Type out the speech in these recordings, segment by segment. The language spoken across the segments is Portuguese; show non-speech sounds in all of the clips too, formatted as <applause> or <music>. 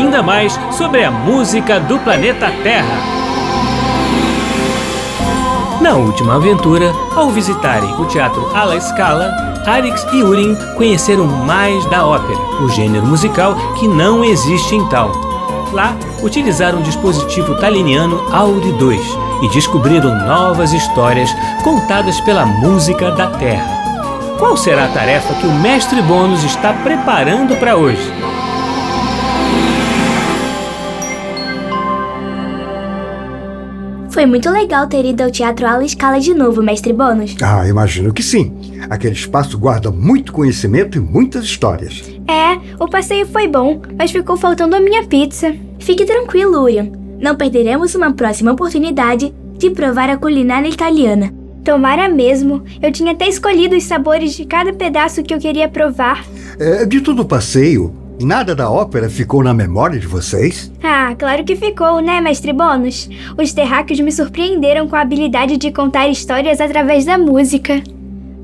ainda mais sobre a música do planeta Terra. Na última aventura, ao visitarem o teatro Ala Scala, Arix e Urim conheceram mais da ópera, o gênero musical que não existe em tal. Lá, utilizaram o dispositivo taliniano Auri 2 e descobriram novas histórias contadas pela música da Terra. Qual será a tarefa que o mestre Bônus está preparando para hoje? Foi muito legal ter ido ao Teatro Ala Escala de novo, mestre Bônus. Ah, imagino que sim. Aquele espaço guarda muito conhecimento e muitas histórias. É, o passeio foi bom, mas ficou faltando a minha pizza. Fique tranquilo, Urian. Não perderemos uma próxima oportunidade de provar a culinária italiana. Tomara mesmo. Eu tinha até escolhido os sabores de cada pedaço que eu queria provar. É, de todo o passeio, nada da ópera ficou na memória de vocês? Ah, claro que ficou, né, mestre Bônus? Os terráqueos me surpreenderam com a habilidade de contar histórias através da música.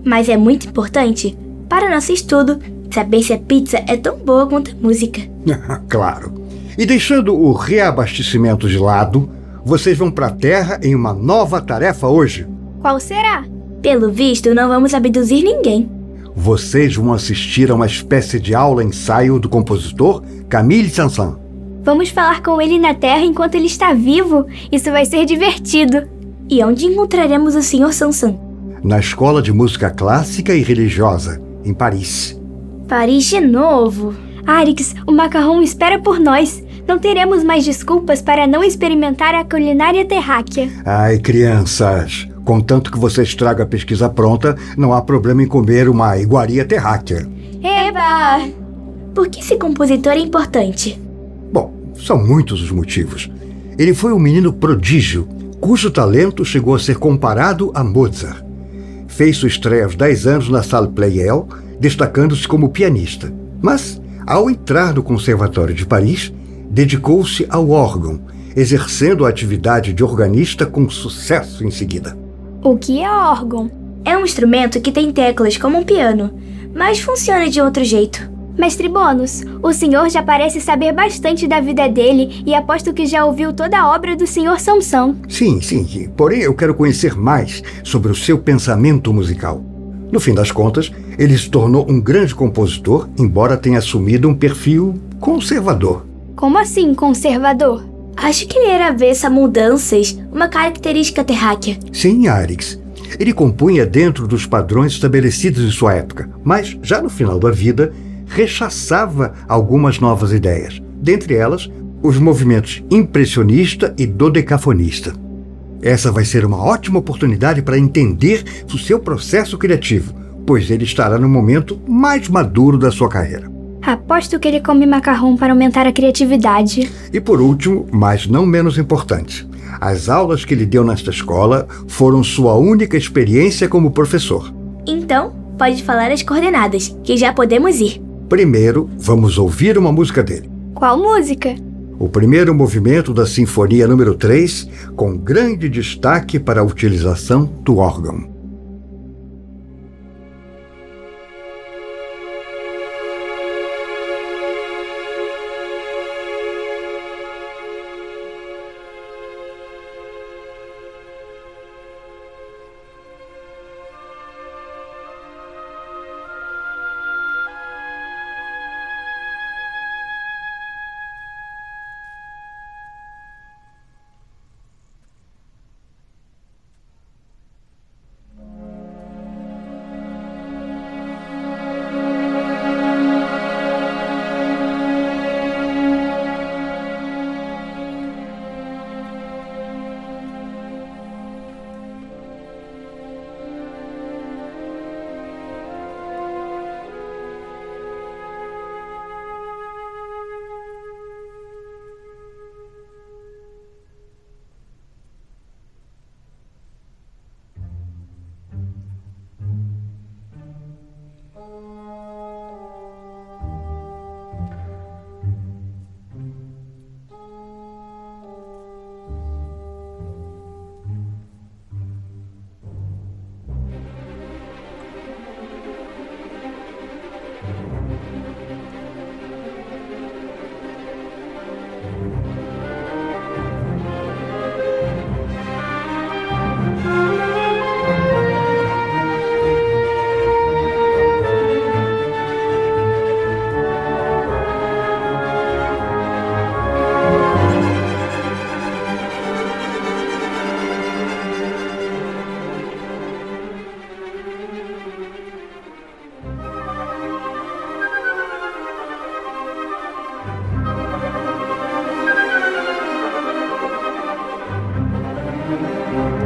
Mas é muito importante, para nosso estudo, saber se a pizza é tão boa quanto a música. <laughs> claro. E deixando o reabastecimento de lado, vocês vão para a Terra em uma nova tarefa hoje. Qual será? Pelo visto, não vamos abduzir ninguém. Vocês vão assistir a uma espécie de aula-ensaio do compositor Camille Sansan. Vamos falar com ele na Terra enquanto ele está vivo. Isso vai ser divertido. E onde encontraremos o Sr. Sansan? Na Escola de Música Clássica e Religiosa, em Paris. Paris de novo. Arix, o macarrão espera por nós. Não teremos mais desculpas para não experimentar a culinária terráquea. Ai, crianças. Contanto que vocês tragam a pesquisa pronta, não há problema em comer uma iguaria terráquea. Eba! Por que esse compositor é importante? Bom, são muitos os motivos. Ele foi um menino prodígio, cujo talento chegou a ser comparado a Mozart. Fez sua estreia aos 10 anos na Salle Pleyel, destacando-se como pianista. Mas, ao entrar no Conservatório de Paris, dedicou-se ao órgão, exercendo a atividade de organista com sucesso em seguida. O que é órgão? É um instrumento que tem teclas como um piano, mas funciona de outro jeito. Mestre Bônus, o senhor já parece saber bastante da vida dele e aposto que já ouviu toda a obra do senhor Sansão. Sim, sim. Porém, eu quero conhecer mais sobre o seu pensamento musical. No fim das contas, ele se tornou um grande compositor, embora tenha assumido um perfil conservador. Como assim, conservador? Acho que ele era avesso a mudanças, uma característica terráquea. Sim, Arix. Ele compunha dentro dos padrões estabelecidos em sua época, mas, já no final da vida, rechaçava algumas novas ideias, dentre elas os movimentos impressionista e dodecafonista. Essa vai ser uma ótima oportunidade para entender o seu processo criativo, pois ele estará no momento mais maduro da sua carreira. Aposto que ele come macarrão para aumentar a criatividade. E por último, mas não menos importante, as aulas que ele deu nesta escola foram sua única experiência como professor. Então, pode falar as coordenadas, que já podemos ir. Primeiro, vamos ouvir uma música dele. Qual música? O primeiro movimento da Sinfonia número 3, com grande destaque para a utilização do órgão. Música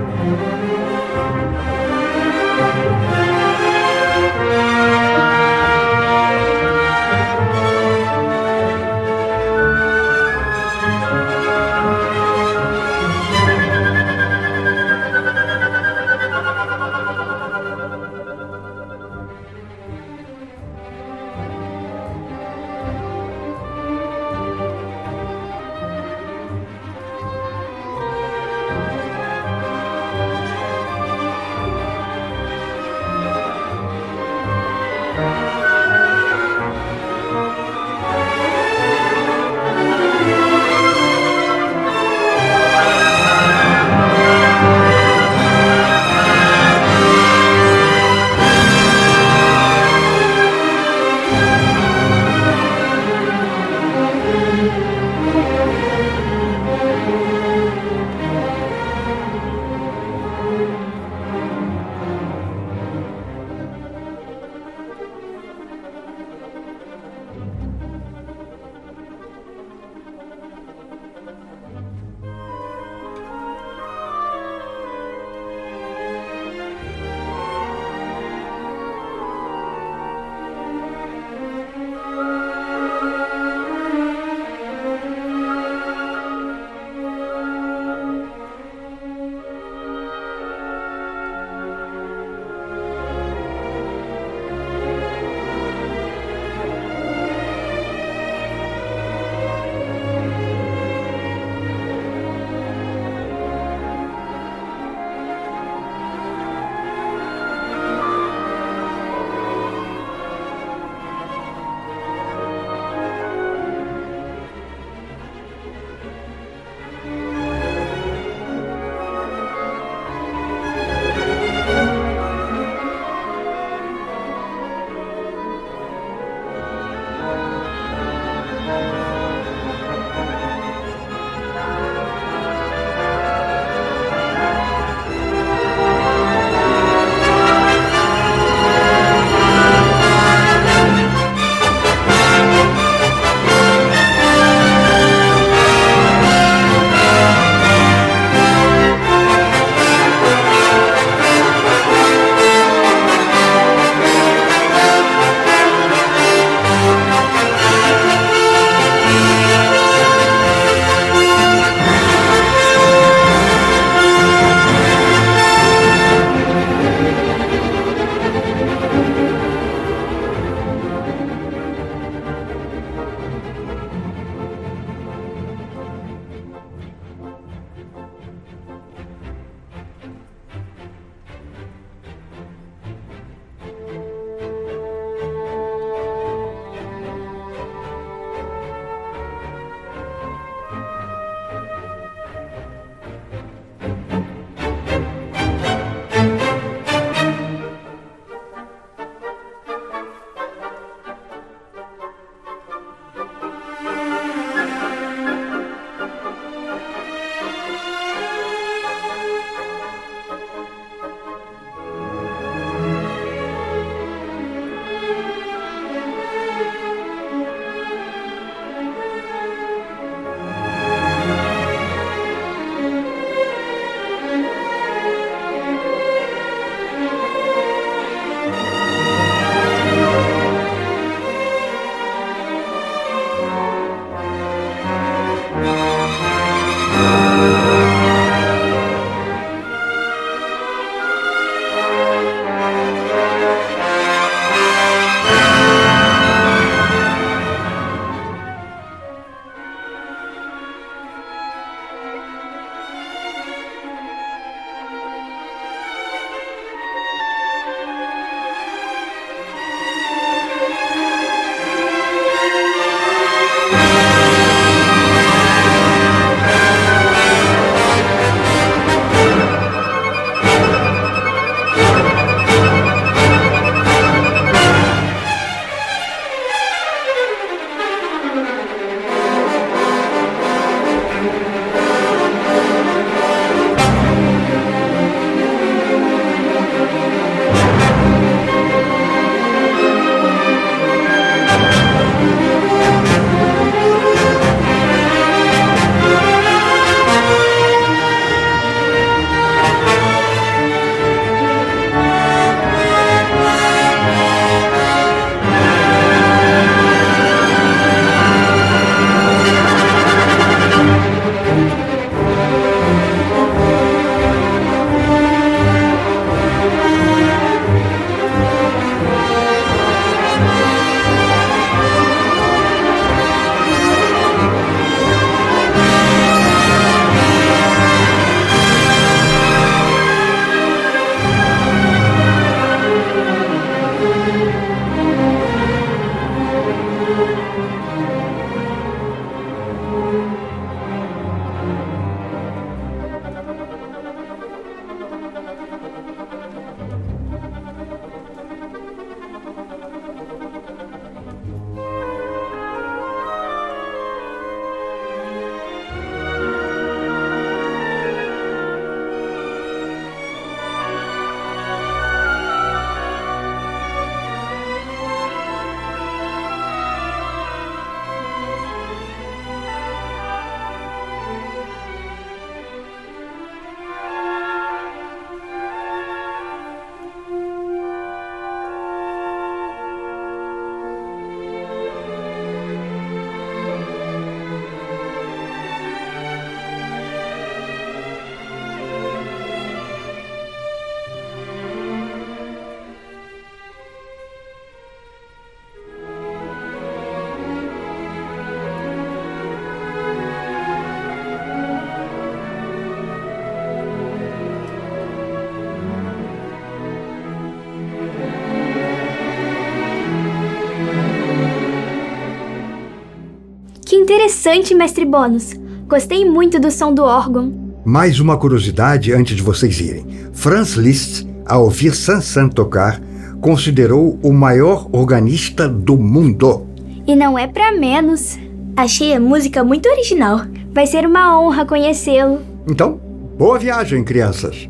interessante, mestre Bônus. Gostei muito do som do órgão. Mais uma curiosidade antes de vocês irem. Franz Liszt, ao ouvir Sansan tocar, considerou o maior organista do mundo. E não é pra menos. Achei a música muito original. Vai ser uma honra conhecê-lo. Então, boa viagem, crianças.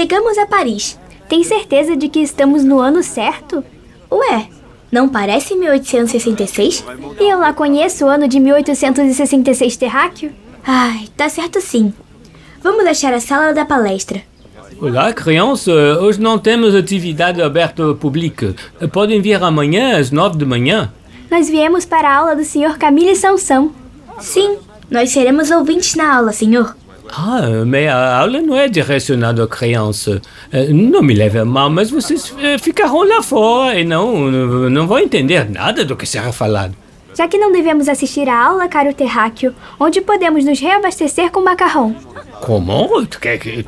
Chegamos a Paris. Tem certeza de que estamos no ano certo? Ué, não parece 1866? E eu lá conheço o ano de 1866 terráqueo? Ai, tá certo sim. Vamos achar a sala da palestra. Olá, criança. Hoje não temos atividade aberta pública. Podem vir amanhã às nove da manhã? Nós viemos para a aula do Sr. Camille Sansão. Sim, nós seremos ouvintes na aula, senhor. Ah, mas a aula não é direcionada à criança. Eh, Não me leve a mal, mas vocês eh, ficarão lá fora e não, não vão entender nada do que será falado. Já que não devemos assistir à aula, caro terráqueo, onde podemos nos reabastecer com macarrão? Como?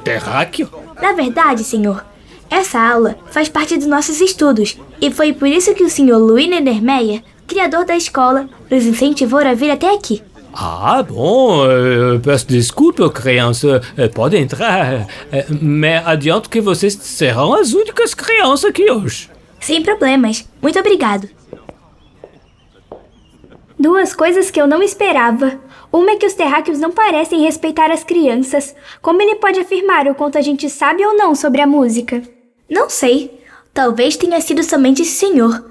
Terráqueo? Na verdade, senhor, essa aula faz parte dos nossos estudos e foi por isso que o senhor Louis Nendermeyer, criador da escola, nos incentivou a vir até aqui. Ah, bom, eh, peço desculpa, criança. Eh, Pode entrar. Eh, Mas adianto que vocês serão as únicas crianças aqui hoje. Sem problemas. Muito obrigado. Duas coisas que eu não esperava. Uma é que os terráqueos não parecem respeitar as crianças. Como ele pode afirmar o quanto a gente sabe ou não sobre a música? Não sei. Talvez tenha sido somente esse senhor.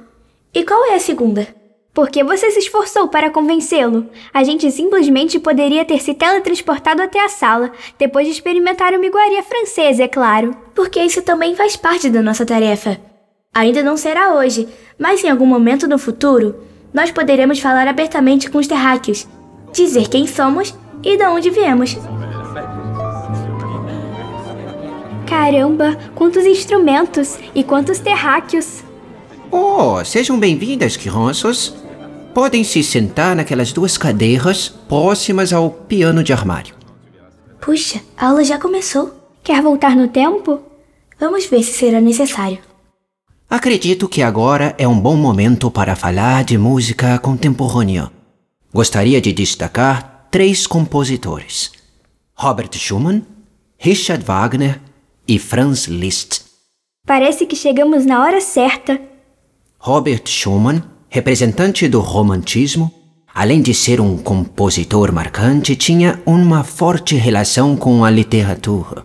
E qual é a segunda? Porque você se esforçou para convencê-lo. A gente simplesmente poderia ter se teletransportado até a sala, depois de experimentar uma iguaria francesa, é claro. Porque isso também faz parte da nossa tarefa. Ainda não será hoje, mas em algum momento no futuro, nós poderemos falar abertamente com os terráqueos, dizer quem somos e de onde viemos. Caramba, quantos instrumentos e quantos terráqueos! Oh, sejam bem-vindas, crianças. Podem se sentar naquelas duas cadeiras próximas ao piano de armário. Puxa, a aula já começou. Quer voltar no tempo? Vamos ver se será necessário. Acredito que agora é um bom momento para falar de música contemporânea. Gostaria de destacar três compositores: Robert Schumann, Richard Wagner e Franz Liszt. Parece que chegamos na hora certa. Robert Schumann, representante do romantismo, além de ser um compositor marcante, tinha uma forte relação com a literatura.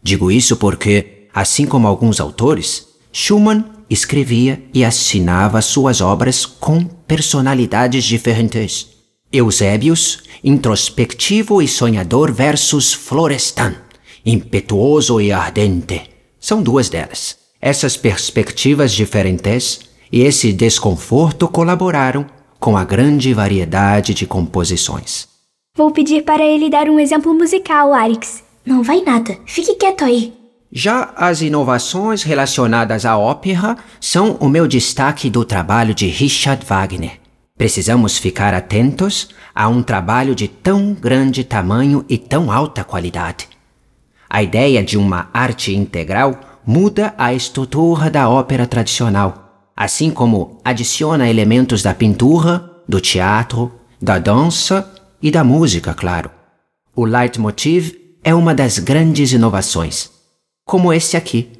Digo isso porque, assim como alguns autores, Schumann escrevia e assinava suas obras com personalidades diferentes. Eusébius, introspectivo e sonhador versus Florestan, impetuoso e ardente. São duas delas. Essas perspectivas diferentes e esse desconforto colaboraram com a grande variedade de composições. Vou pedir para ele dar um exemplo musical, Arix. Não vai nada. Fique quieto aí. Já as inovações relacionadas à ópera são o meu destaque do trabalho de Richard Wagner. Precisamos ficar atentos a um trabalho de tão grande tamanho e tão alta qualidade. A ideia de uma arte integral muda a estrutura da ópera tradicional, assim como adiciona elementos da pintura, do teatro, da dança e da música, claro. O leitmotiv é uma das grandes inovações, como esse aqui,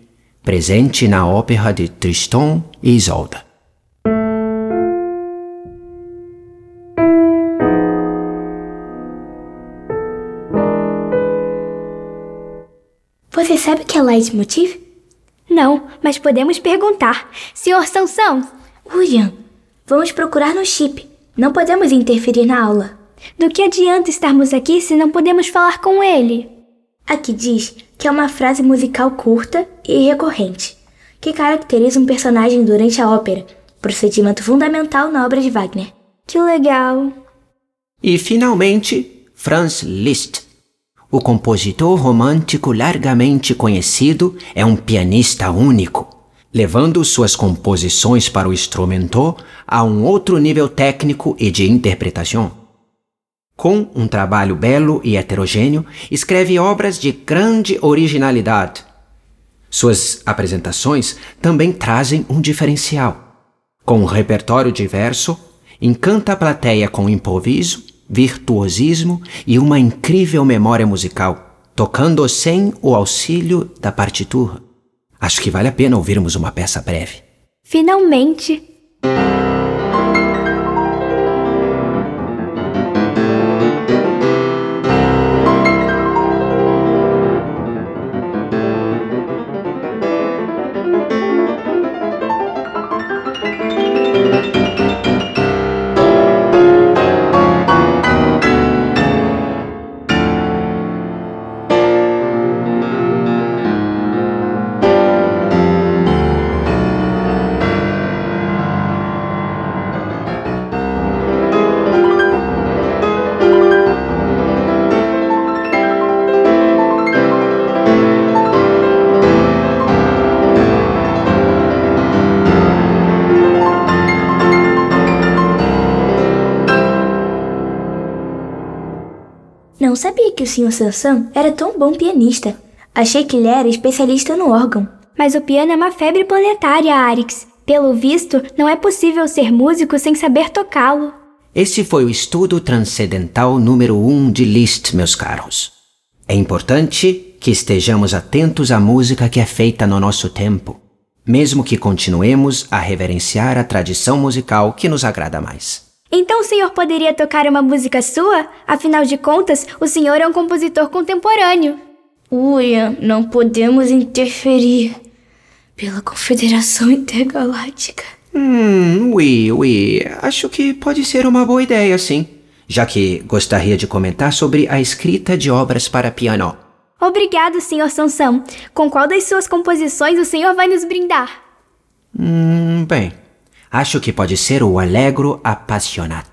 presente na ópera de Tristan e Isolda. Você sabe o que é leitmotiv? Não, mas podemos perguntar. Senhor Sansão, William, vamos procurar no chip. Não podemos interferir na aula. do que adianta estarmos aqui se não podemos falar com ele? Aqui diz que é uma frase musical curta e recorrente, que caracteriza um personagem durante a ópera, procedimento fundamental na obra de Wagner. Que legal. E finalmente, Franz Liszt, O compositor romântico largamente conhecido é um pianista único, levando suas composições para o instrumento a um outro nível técnico e de interpretação. Com um trabalho belo e heterogêneo, escreve obras de grande originalidade. Suas apresentações também trazem um diferencial. Com um repertório diverso, encanta a plateia com improviso, virtuosismo e uma incrível memória musical, tocando sem o auxílio da partitura. Acho que vale a pena ouvirmos uma peça breve. Finalmente! Não sabia que o Sr. Sansão era tão bom pianista. Achei que ele era especialista no órgão. Mas o piano é uma febre planetária, Arix. Pelo visto, não é possível ser músico sem saber tocá-lo. Esse foi o estudo transcendental número um de Liszt, meus caros. É importante que estejamos atentos à música que é feita no nosso tempo, mesmo que continuemos a reverenciar a tradição musical que nos agrada mais. Então o senhor poderia tocar uma música sua? Afinal de contas, o senhor é um compositor contemporâneo. William, não podemos interferir pela Confederação Intergaláctica. Hum, oui, oui. Acho que pode ser uma boa ideia, sim. Já que gostaria de comentar sobre a escrita de obras para piano. Obrigado, senhor Sansão. Com qual das suas composições o senhor vai nos brindar? Hum, bem. Acho que pode ser o Allegro Appassionato.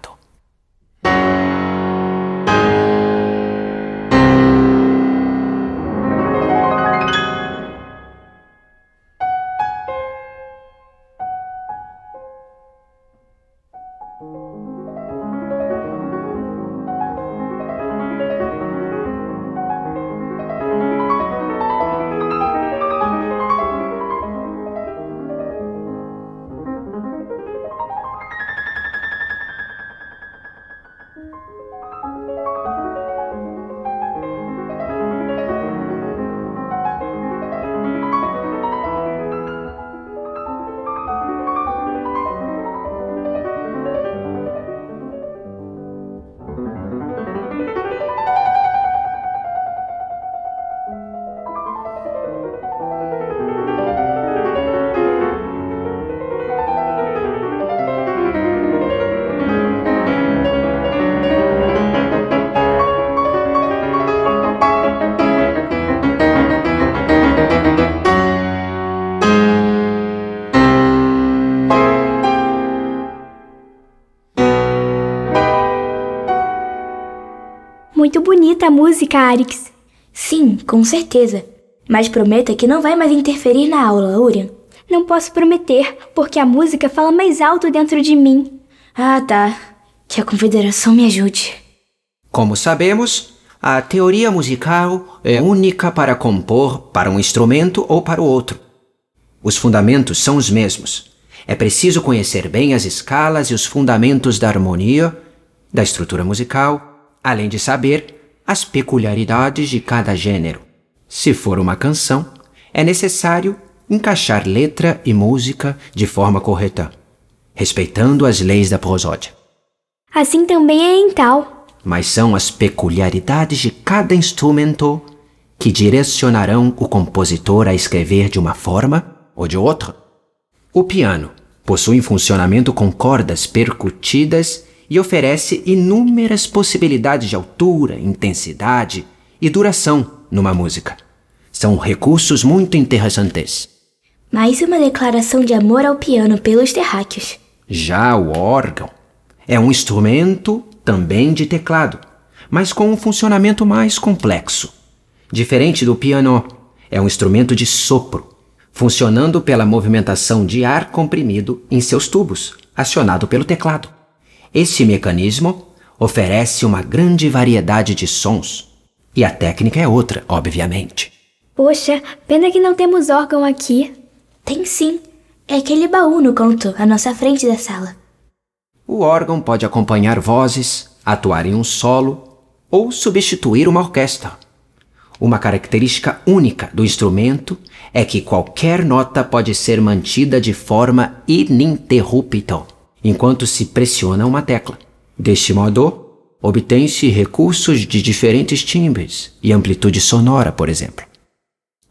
Muito bonita a música, Arix. Sim, com certeza. Mas prometa que não vai mais interferir na aula, Urian. Não posso prometer, porque a música fala mais alto dentro de mim. Ah, tá. Que a Confederação me ajude. Como sabemos, a teoria musical é única para compor para um instrumento ou para o outro. Os fundamentos são os mesmos. É preciso conhecer bem as escalas e os fundamentos da harmonia, da estrutura musical, além de saber as peculiaridades de cada gênero. Se for uma canção, é necessário encaixar letra e música de forma correta, respeitando as leis da prosódia. Assim também é em tal. Mas são as peculiaridades de cada instrumento que direcionarão o compositor a escrever de uma forma ou de outra. O piano possui um funcionamento com cordas percutidas e oferece inúmeras possibilidades de altura, intensidade e duração numa música. São recursos muito interessantes. Mais uma declaração de amor ao piano pelos terráqueos. Já o órgão é um instrumento também de teclado, mas com um funcionamento mais complexo. Diferente do piano, é um instrumento de sopro, funcionando pela movimentação de ar comprimido em seus tubos, acionado pelo teclado. Esse mecanismo oferece uma grande variedade de sons, e a técnica é outra, obviamente. Poxa, pena que não temos órgão aqui. Tem sim. É aquele baú no canto, à nossa frente da sala. O órgão pode acompanhar vozes, atuar em um solo ou substituir uma orquestra. Uma característica única do instrumento é que qualquer nota pode ser mantida de forma ininterrupta enquanto se pressiona uma tecla. Deste modo, obtém-se recursos de diferentes timbres e amplitude sonora, por exemplo.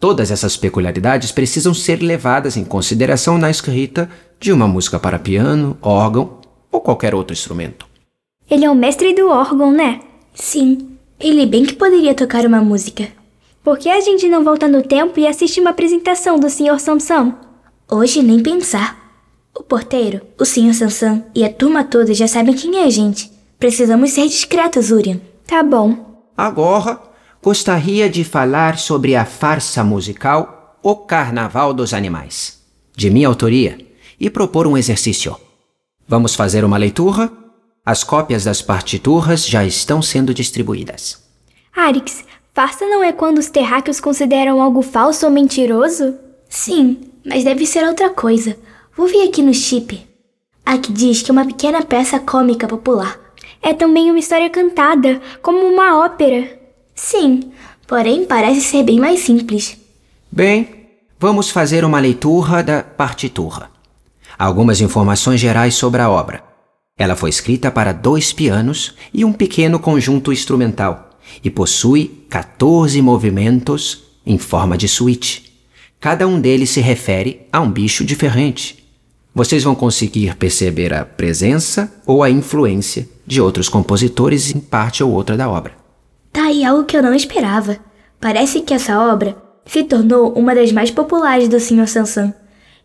Todas essas peculiaridades precisam ser levadas em consideração na escrita de uma música para piano, órgão ou qualquer outro instrumento. Ele é o mestre do órgão, né? Sim, ele bem que poderia tocar uma música. Por que a gente não volta no tempo e assiste uma apresentação do Sr. Samson? Hoje nem pensar. O porteiro, o Sr. Samson e a turma toda já sabem quem é a gente. Precisamos ser discretos, Urian. Tá bom. Agora, gostaria de falar sobre a farsa musical O Carnaval dos Animais, de minha autoria, e propor um exercício. Vamos fazer uma leitura? As cópias das partituras já estão sendo distribuídas. Arix, farsa não é quando os terráqueos consideram algo falso ou mentiroso? Sim, mas deve ser outra coisa. Vou ver aqui no chip. Aqui diz que é uma pequena peça cômica popular. É também uma história cantada, como uma ópera. Sim, porém parece ser bem mais simples. Bem, vamos fazer uma leitura da partitura. Algumas informações gerais sobre a obra. Ela foi escrita para dois pianos e um pequeno conjunto instrumental e possui 14 movimentos em forma de suíte. Cada um deles se refere a um bicho diferente. Vocês vão conseguir perceber a presença ou a influência de outros compositores em parte ou outra da obra. Tá aí algo que eu não esperava. Parece que essa obra se tornou uma das mais populares do Sr. Sansan.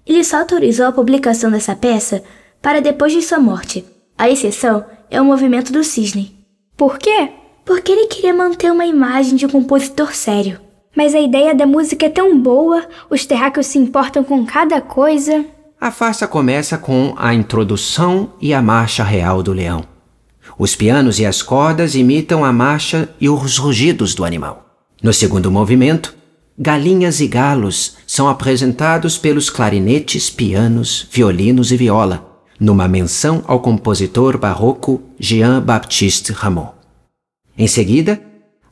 Ele só autorizou a publicação dessa peça para depois de sua morte. A exceção é o movimento do cisne. Por quê? Porque ele queria manter uma imagem de um compositor sério. Mas a ideia da música é tão boa, os terráqueos se importam com cada coisa. A farsa começa com a introdução e a marcha real do leão. Os pianos e as cordas imitam a marcha e os rugidos do animal. No segundo movimento, galinhas e galos são apresentados pelos clarinetes, pianos, violinos e viola, numa menção ao compositor barroco Jean-Baptiste Rameau. Em seguida,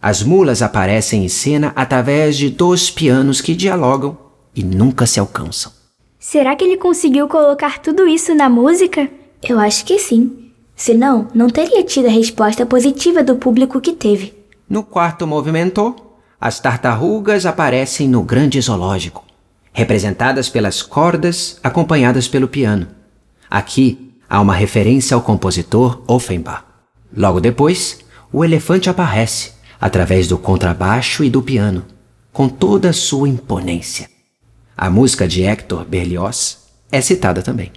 as mulas aparecem em cena através de dois pianos que dialogam e nunca se alcançam. Será que ele conseguiu colocar tudo isso na música? Eu acho que sim. Senão, não teria tido a resposta positiva do público que teve. No quarto movimento, as tartarugas aparecem no grande zoológico, representadas pelas cordas acompanhadas pelo piano. Aqui há uma referência ao compositor Offenbach. Logo depois, o elefante aparece através do contrabaixo e do piano, com toda a sua imponência. A música de Hector Berlioz é citada também.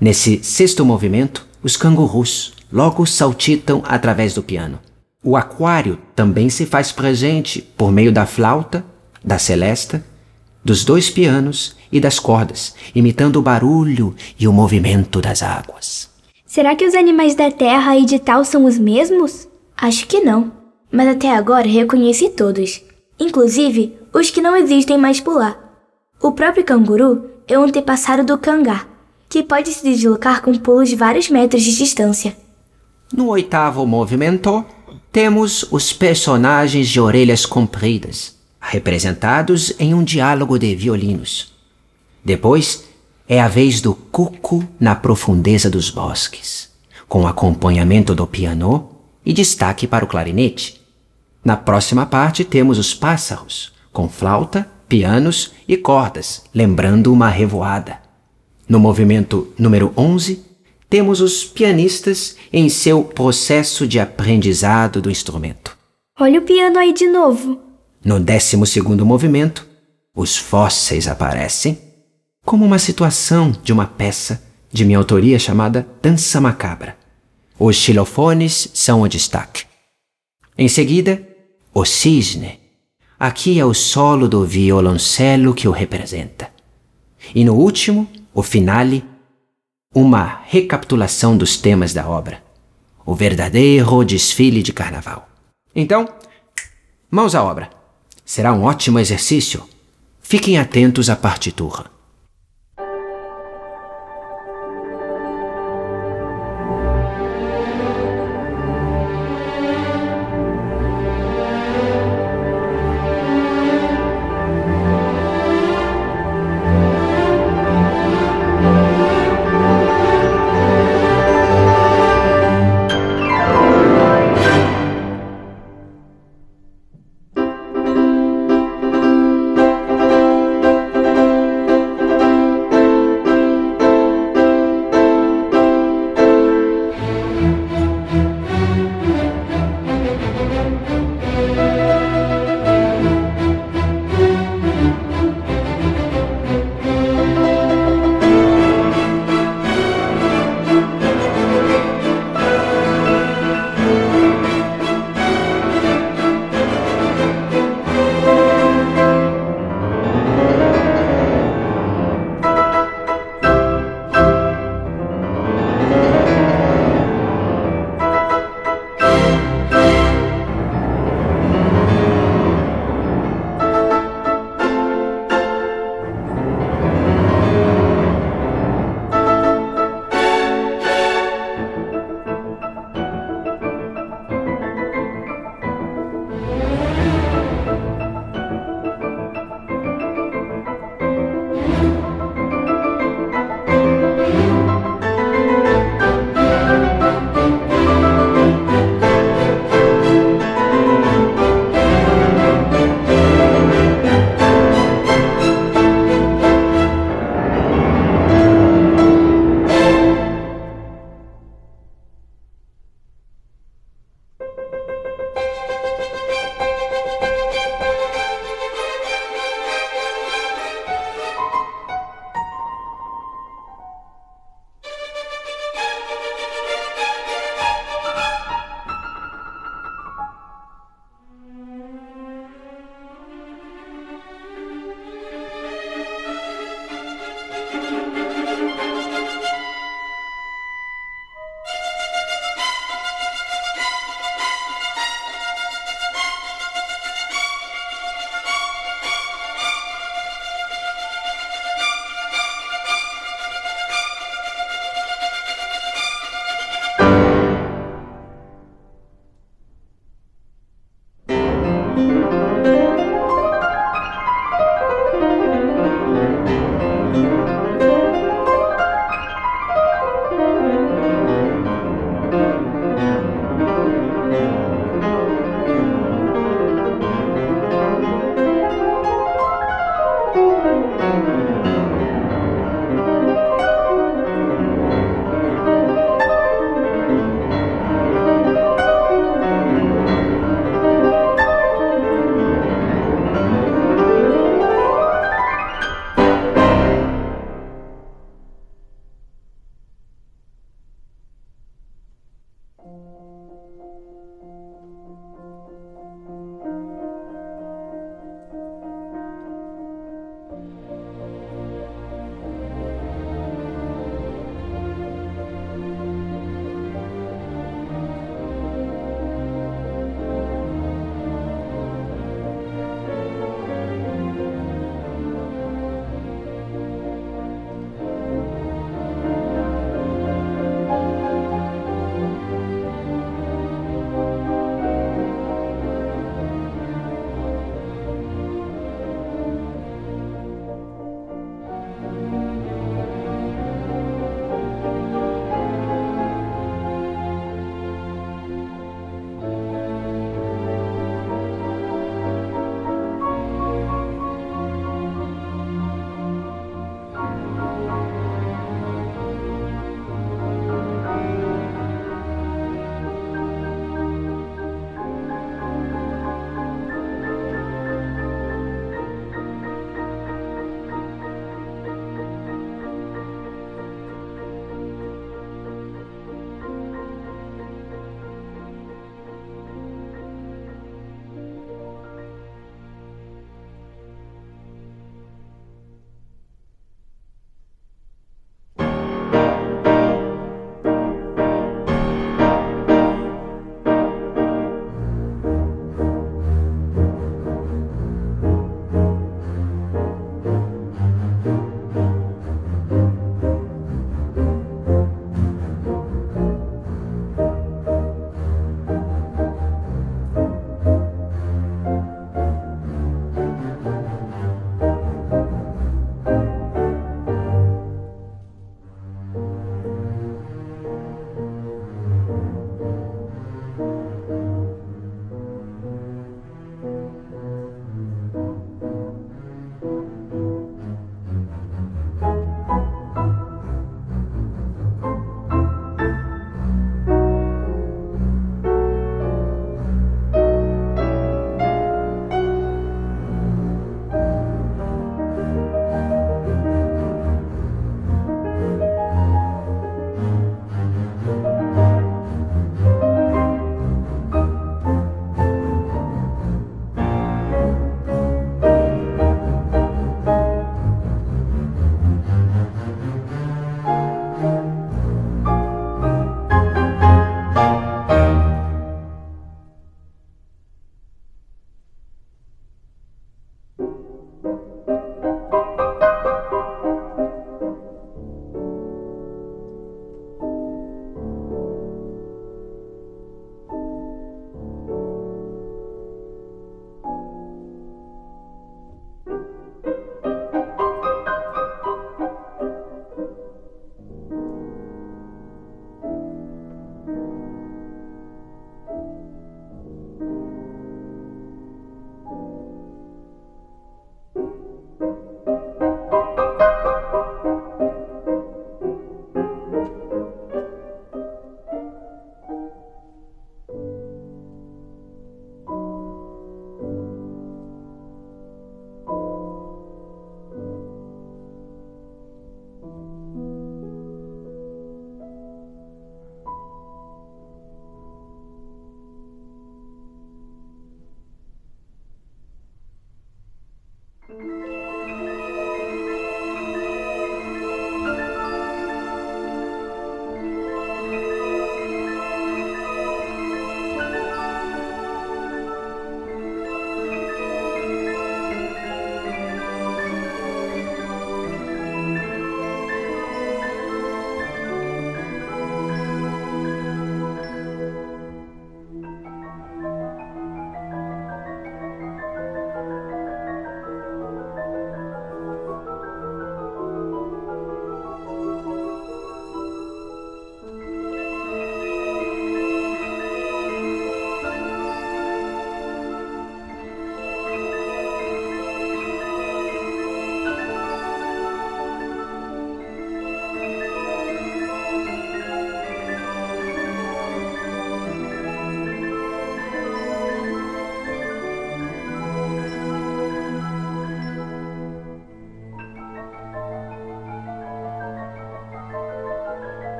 Nesse sexto movimento, os cangurus logo saltitam através do piano. O aquário também se faz presente por meio da flauta, da celesta, dos dois pianos e das cordas, imitando o barulho e o movimento das águas. Será que os animais da terra e de tal são os mesmos? Acho que não, mas até agora reconheci todos, inclusive os que não existem mais por lá. O próprio canguru é um antepassado do cangá, que pode se deslocar com pulos de vários metros de distância. No oitavo movimento, temos os personagens de orelhas compridas, representados em um diálogo de violinos. Depois, é a vez do cuco na profundeza dos bosques, com acompanhamento do piano e destaque para o clarinete. Na próxima parte, temos os pássaros, com flauta, pianos e cordas, lembrando uma revoada. No movimento número 11, temos os pianistas em seu processo de aprendizado do instrumento. Olha o piano aí de novo. No décimo segundo movimento, os fósseis aparecem como uma situação de uma peça de minha autoria chamada Dança Macabra. Os xilofones são o destaque. Em seguida, o cisne. Aqui é o solo do violoncelo que o representa. E no último, o finale, uma recapitulação dos temas da obra. O verdadeiro desfile de carnaval. Então, mãos à obra. Será um ótimo exercício. Fiquem atentos à partitura.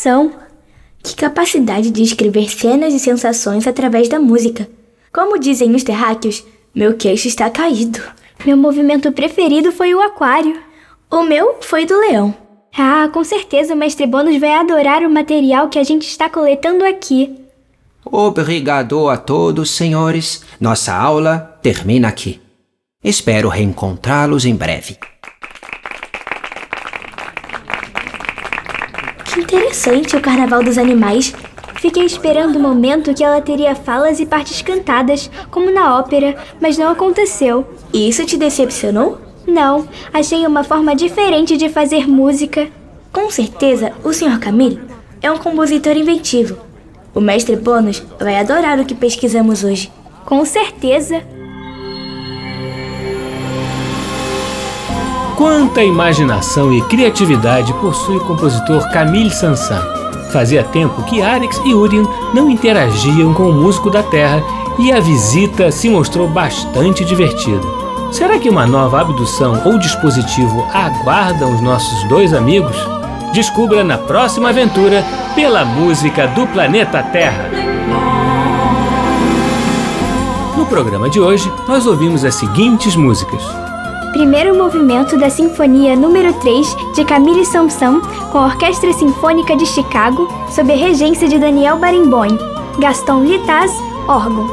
Imaginação. Que capacidade de escrever cenas e sensações através da música. Como dizem os terráqueos, meu queixo está caído. Meu movimento preferido foi o aquário. O meu foi do leão. Ah, com certeza o mestre Bônus vai adorar o material que a gente está coletando aqui. Obrigado a todos, senhores. Nossa aula termina aqui. Espero reencontrá-los em breve. Interessante o Carnaval dos Animais. Fiquei esperando o momento que ela teria falas e partes cantadas, como na ópera, mas não aconteceu. E isso te decepcionou? Não, achei uma forma diferente de fazer música. Com certeza, o Sr. Camille é um compositor inventivo. O mestre Bônus vai adorar o que pesquisamos hoje. Com certeza. Quanta imaginação e criatividade possui o compositor Camille Sansan. Fazia tempo que Arix e Urien não interagiam com o músico da Terra e a visita se mostrou bastante divertida. Será que uma nova abdução ou dispositivo aguardam os nossos dois amigos? Descubra na próxima aventura pela música do planeta Terra. No programa de hoje, nós ouvimos as seguintes músicas: Primeiro movimento da Sinfonia número 3 de Camille Sampson, com a Orquestra Sinfônica de Chicago, sob a regência de Daniel Barenboim. Gaston Litaz, órgão.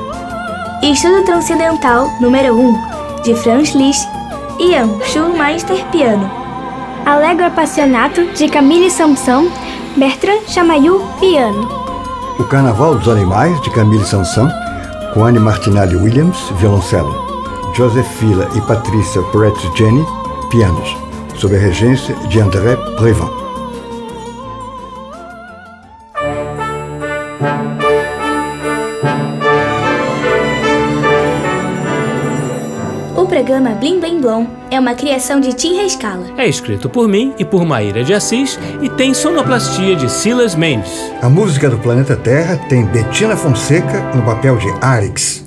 Estudo Transcendental número 1 de Franz Liszt, Ian Schulmeister, piano. Allegro Appassionato de Camille Sampson, Bertrand Chamayou, piano. O Carnaval dos Animais, de Camille Sanson, com Anne Martinelli Williams, violoncelo. Joseph Fila e Patrícia Brett Jenny, pianos, sob a regência de André Prévent. O programa Blim Blim Blom é uma criação de Tim Rescala. É escrito por mim e por Maíra de Assis e tem sonoplastia de Silas Mendes. A música do planeta Terra tem Bettina Fonseca no papel de Arix.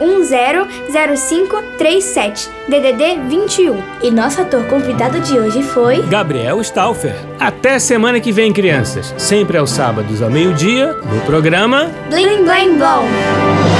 997100537, DDD 21. E nosso ator convidado de hoje foi Gabriel Stauffer. Até semana que vem, crianças. Sempre aos sábados ao meio-dia, no programa Blim Blim Blom.